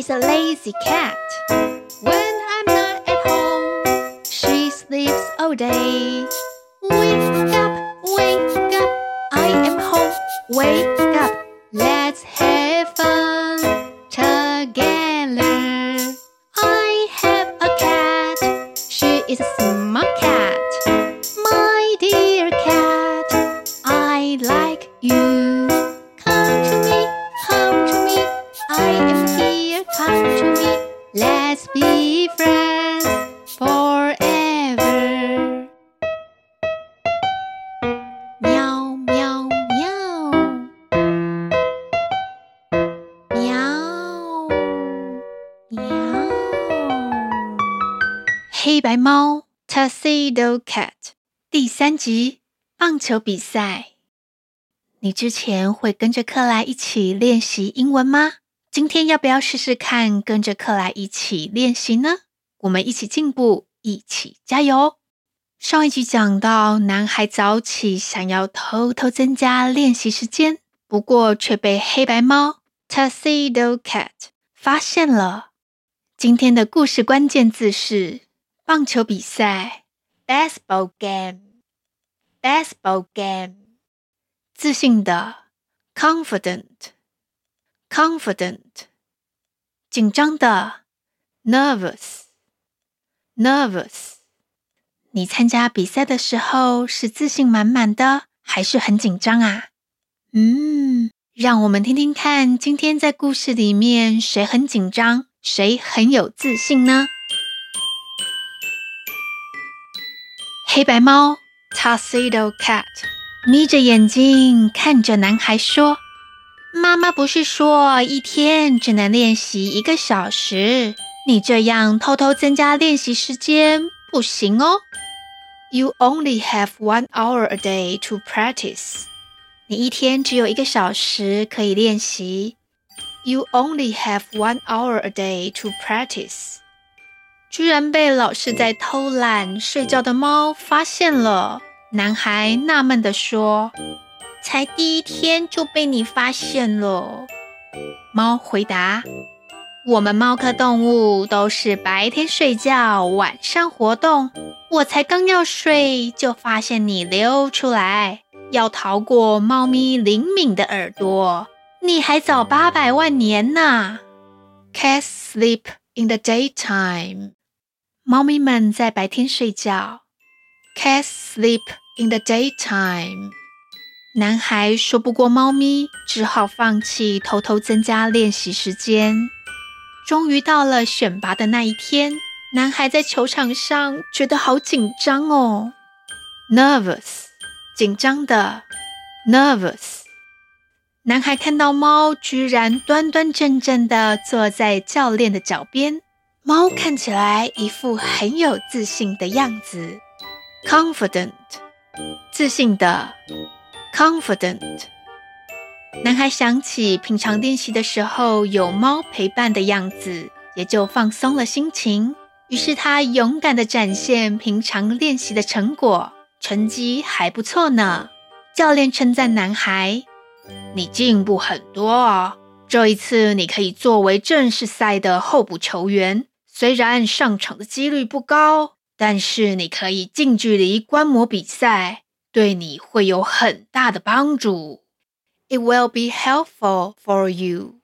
is a lazy cat. When I'm not at home, she sleeps all day. Wake up, wake up, I am home. Wake up, let's have fun together. I have a cat, she is a 黑白猫 Tuxedo Cat 第三集棒球比赛。你之前会跟着克莱一起练习英文吗？今天要不要试试看跟着克莱一起练习呢？我们一起进步，一起加油！上一集讲到，男孩早起想要偷偷增加练习时间，不过却被黑白猫 Tuxedo Cat 发现了。今天的故事关键字是棒球比赛 （baseball game），baseball game。自信的 （confident），confident。紧张的 （nervous），nervous。你参加比赛的时候是自信满满的，还是很紧张啊？嗯，让我们听听看，今天在故事里面谁很紧张，谁很有自信呢？黑白猫 Tuxedo Cat 眯着眼睛看着男孩说：“妈妈不是说一天只能练习一个小时？你这样偷偷增加练习时间不行哦。” You only have one hour a day to practice. 你一天只有一个小时可以练习。You only have one hour a day to practice. 居然被老是在偷懒睡觉的猫发现了。男孩纳闷地说：“才第一天就被你发现了。”猫回答。我们猫科动物都是白天睡觉，晚上活动。我才刚要睡，就发现你溜出来，要逃过猫咪灵敏的耳朵。你还早八百万年呢。Cats sleep in the daytime。猫咪们在白天睡觉。Cats sleep in the daytime。男孩说不过猫咪，只好放弃偷偷增加练习时间。终于到了选拔的那一天，男孩在球场上觉得好紧张哦，nervous，紧张的，nervous。男孩看到猫居然端端正正地坐在教练的脚边，猫看起来一副很有自信的样子，confident，自信的，confident。男孩想起平常练习的时候有猫陪伴的样子，也就放松了心情。于是他勇敢的展现平常练习的成果，成绩还不错呢。教练称赞男孩：“你进步很多哦，这一次你可以作为正式赛的候补球员。虽然上场的几率不高，但是你可以近距离观摩比赛，对你会有很大的帮助。” It will be helpful for you.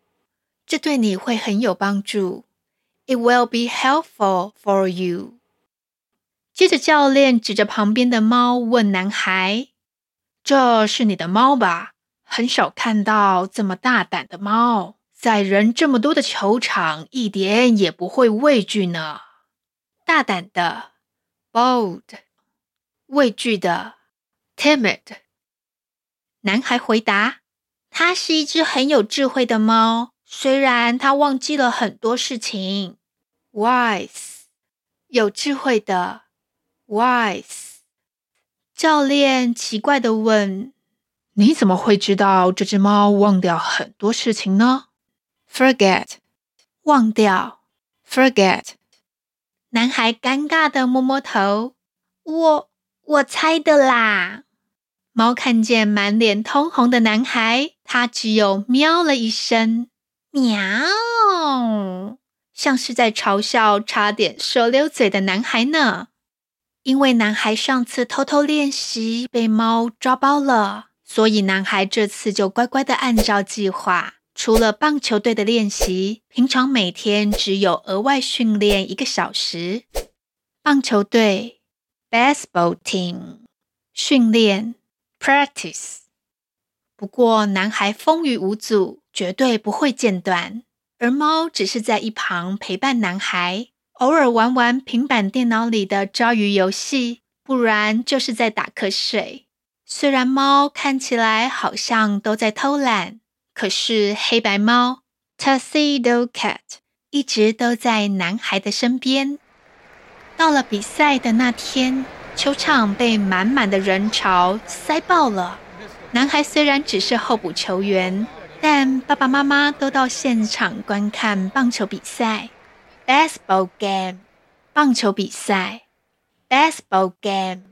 这对你会很有帮助。It will be helpful for you. 接着，教练指着旁边的猫问男孩：“这是你的猫吧？很少看到这么大胆的猫，在人这么多的球场，一点也不会畏惧呢。”大胆的，bold；畏惧的，timid。男孩回答。它是一只很有智慧的猫，虽然它忘记了很多事情。Wise，有智慧的，wise。教练奇怪地问：“你怎么会知道这只猫忘掉很多事情呢？”Forget，忘掉，forget。男孩尴尬的摸摸头：“我，我猜的啦。”猫看见满脸通红的男孩，它只有喵了一声，喵。像是在嘲笑差点说溜嘴的男孩呢。因为男孩上次偷偷练习被猫抓包了，所以男孩这次就乖乖的按照计划。除了棒球队的练习，平常每天只有额外训练一个小时。棒球队 （baseball team） 训练 （practice）。不过男孩风雨无阻，绝对不会间断。而猫只是在一旁陪伴男孩。偶尔玩玩平板电脑里的抓鱼游戏，不然就是在打瞌睡。虽然猫看起来好像都在偷懒，可是黑白猫 Tuxedo Cat 一直都在男孩的身边。到了比赛的那天，球场被满满的人潮塞爆了。男孩虽然只是候补球员，但爸爸妈妈都到现场观看棒球比赛。Baseball game，棒球比赛。Baseball game，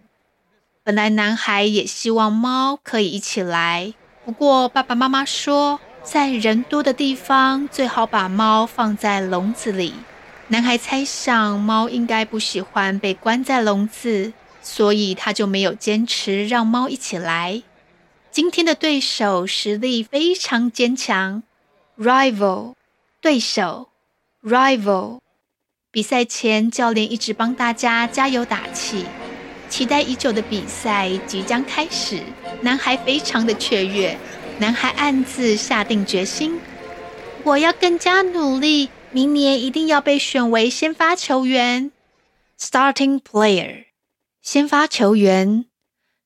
本来男孩也希望猫可以一起来，不过爸爸妈妈说，在人多的地方最好把猫放在笼子里。男孩猜想猫应该不喜欢被关在笼子，所以他就没有坚持让猫一起来。今天的对手实力非常坚强，Rival，对手，Rival。比赛前，教练一直帮大家加油打气。期待已久的比赛即将开始，男孩非常的雀跃。男孩暗自下定决心：我要更加努力，明年一定要被选为先发球员。Starting player，先发球员。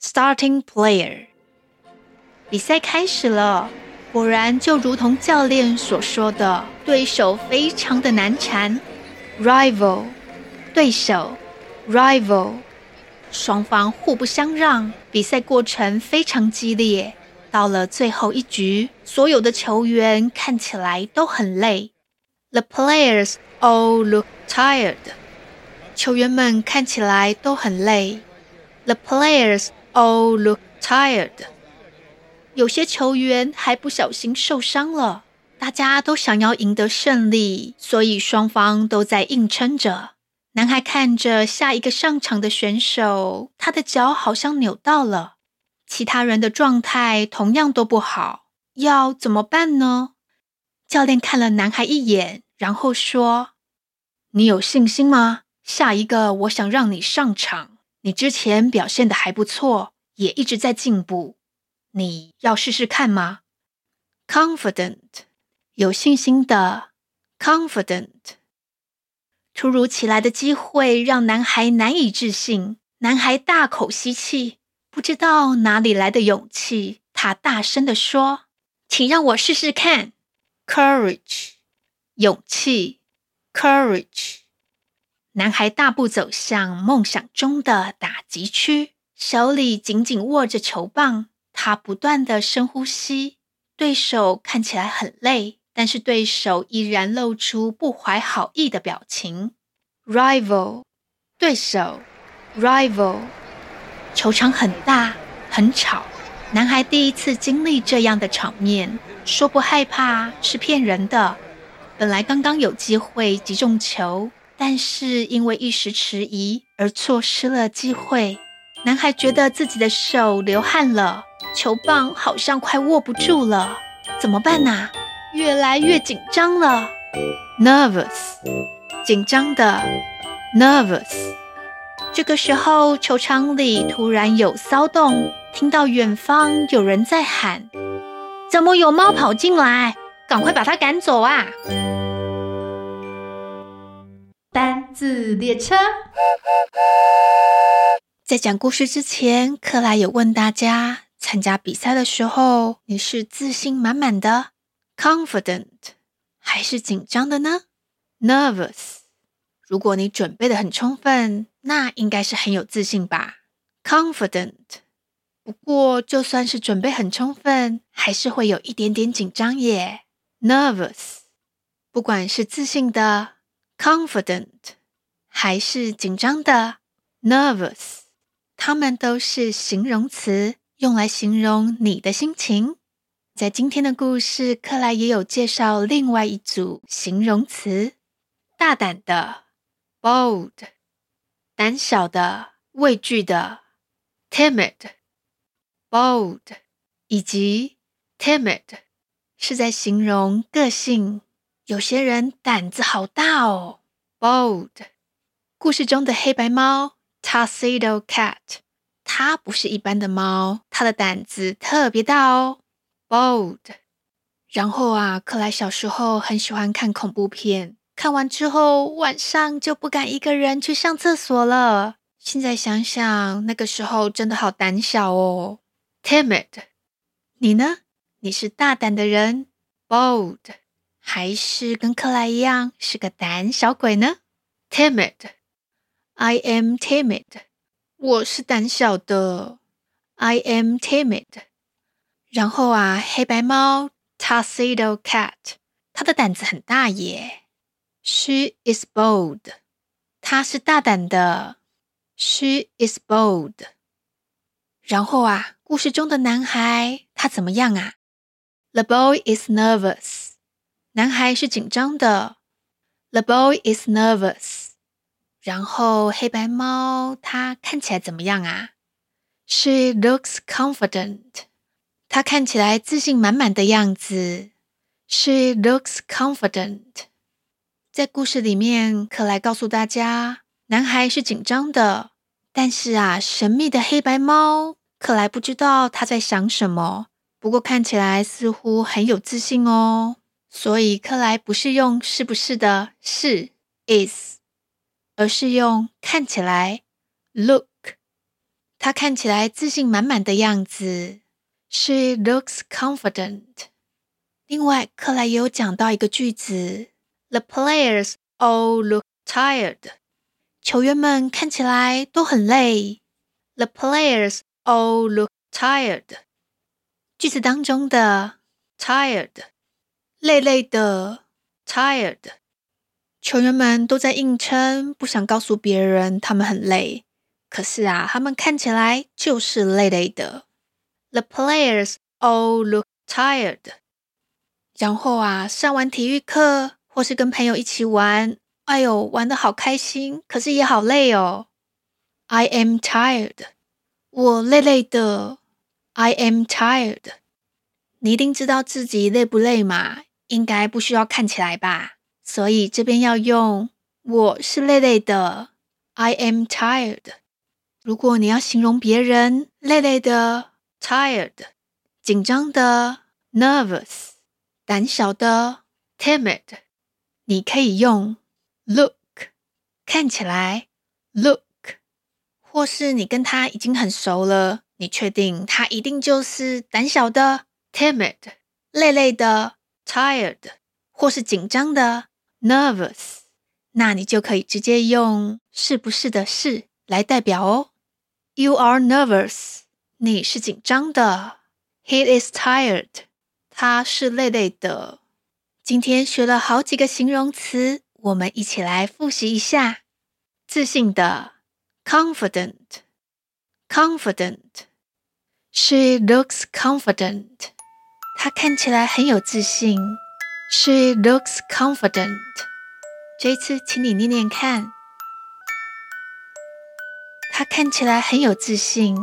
Starting player，比赛开始了。果然，就如同教练所说的，对手非常的难缠。Rival，对手，Rival，双方互不相让，比赛过程非常激烈。到了最后一局，所有的球员看起来都很累。The players all look tired。球员们看起来都很累。The players all look tired。有些球员还不小心受伤了。大家都想要赢得胜利，所以双方都在硬撑着。男孩看着下一个上场的选手，他的脚好像扭到了，其他人的状态同样都不好，要怎么办呢？教练看了男孩一眼，然后说：“你有信心吗？下一个我想让你上场。你之前表现得还不错，也一直在进步，你要试试看吗？”Confident。有信心的，confident。突如其来的机会让男孩难以置信，男孩大口吸气，不知道哪里来的勇气。他大声地说：“请让我试试看。”Courage，勇气，courage。男孩大步走向梦想中的打击区，手里紧紧握着球棒。他不断地深呼吸，对手看起来很累。但是对手依然露出不怀好意的表情。Rival，对手，Rival。球场很大，很吵。男孩第一次经历这样的场面，说不害怕是骗人的。本来刚刚有机会击中球，但是因为一时迟疑而错失了机会。男孩觉得自己的手流汗了，球棒好像快握不住了，怎么办呢？越来越紧张了，nervous，紧张的，nervous。这个时候，球场里突然有骚动，听到远方有人在喊：“怎么有猫跑进来？赶快把它赶走啊！”单字列车，在讲故事之前，克莱有问大家：参加比赛的时候，你是自信满满的？Confident 还是紧张的呢？Nervous。如果你准备的很充分，那应该是很有自信吧？Confident。不过就算是准备很充分，还是会有一点点紧张耶。Nervous。不管是自信的 Confident，还是紧张的 Nervous，它们都是形容词，用来形容你的心情。在今天的故事，克莱也有介绍另外一组形容词大胆的，bold；胆小的、畏惧的，timid；bold 以及 timid 是在形容个性。有些人胆子好大哦，bold。故事中的黑白猫 Tuxedo Cat，它不是一般的猫，它的胆子特别大哦，bold。然后啊，克莱小时候很喜欢看恐怖片，看完之后晚上就不敢一个人去上厕所了。现在想想，那个时候真的好胆小哦，timid。你呢？你是大胆的人，bold，还是跟克莱一样是个胆小鬼呢？timid。I am timid。我是胆小的。I am timid。然后啊，黑白猫 Tuxedo Cat，它的胆子很大耶。She is bold。她是大胆的。She is bold。然后啊，故事中的男孩他怎么样啊？The boy is nervous。男孩是紧张的。The boy is nervous。然后黑白猫它看起来怎么样啊？She looks confident。它看起来自信满满的样子。She looks confident。在故事里面，克莱告诉大家，男孩是紧张的，但是啊，神秘的黑白猫，克莱不知道他在想什么。不过看起来似乎很有自信哦。所以克莱不是用是不是的是 is。而是用看起来，look，他看起来自信满满的样子。She looks confident。另外，克莱也有讲到一个句子：The players all look tired。球员们看起来都很累。The players all look tired。句子当中的 tired，累累的，tired。球员们都在硬撑，不想告诉别人他们很累。可是啊，他们看起来就是累累的。The players all look tired。然后啊，上完体育课或是跟朋友一起玩，哎呦，玩得好开心，可是也好累哦。I am tired。我累累的。I am tired。你一定知道自己累不累嘛？应该不需要看起来吧？所以这边要用我是累累的，I am tired。如果你要形容别人累累的，tired，紧张的，nervous，胆小的，timid，你可以用 look，看起来，look，或是你跟他已经很熟了，你确定他一定就是胆小的，timid，累累的，tired，或是紧张的。Nervous，那你就可以直接用是不是的是来代表哦。You are nervous，你是紧张的。He is tired，他是累累的。今天学了好几个形容词，我们一起来复习一下。自信的，confident，confident。She looks confident，她看起来很有自信。She looks confident。这一次，请你念念看。她看起来很有自信。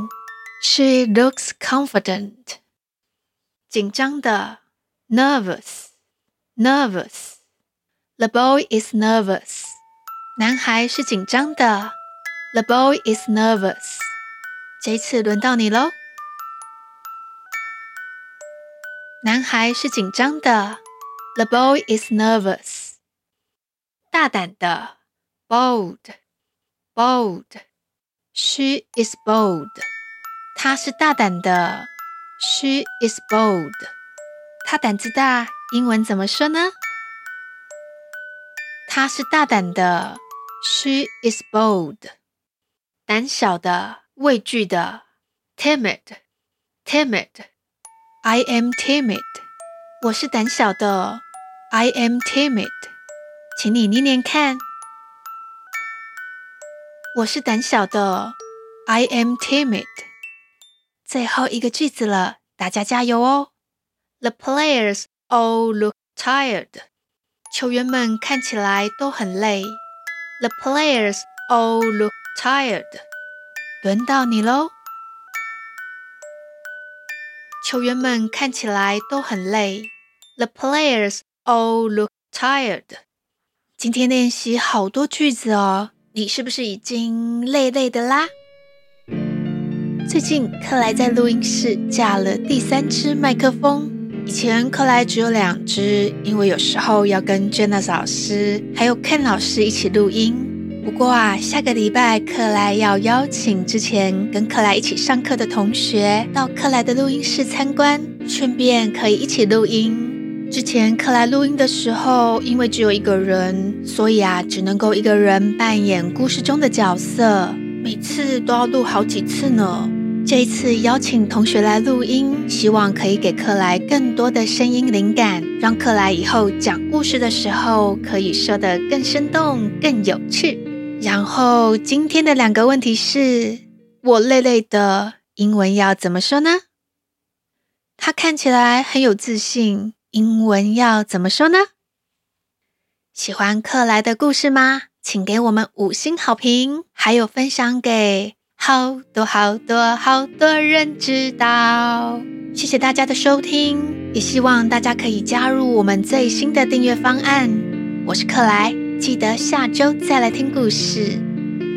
She looks confident。紧张的 （nervous） ，nervous，nervous。The boy is nervous。男孩是紧张的。The boy is nervous。这一次轮到你喽。男孩是紧张的。The boy is nervous. 大胆的，bold，bold。She is bold. 她是大胆的，She is bold. 她胆子大， 英文怎么说呢？他是大胆的，She is bold. 胆小的，畏惧的，timid，timid。I am timid. 我是胆小的。I am timid，请你念念看。我是胆小的。I am timid。最后一个句子了，大家加油哦。The players all look tired。球员们看起来都很累。The players all look tired. 轮到你喽。球员们看起来都很累。The players all look tired. 今天练习好多句子哦，你是不是已经累累的啦？最近克莱在录音室架了第三支麦克风。以前克莱只有两只，因为有时候要跟 Janice 老师还有 Ken 老师一起录音。不过啊，下个礼拜克莱要邀请之前跟克莱一起上课的同学到克莱的录音室参观，顺便可以一起录音。之前克莱录音的时候，因为只有一个人，所以啊，只能够一个人扮演故事中的角色，每次都要录好几次呢。这一次邀请同学来录音，希望可以给克莱更多的声音灵感，让克莱以后讲故事的时候可以说得更生动、更有趣。然后今天的两个问题是：我累累的，英文要怎么说呢？他看起来很有自信，英文要怎么说呢？喜欢克莱的故事吗？请给我们五星好评，还有分享给。好多好多好多人知道，谢谢大家的收听，也希望大家可以加入我们最新的订阅方案。我是克莱，记得下周再来听故事，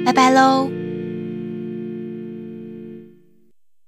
拜拜喽。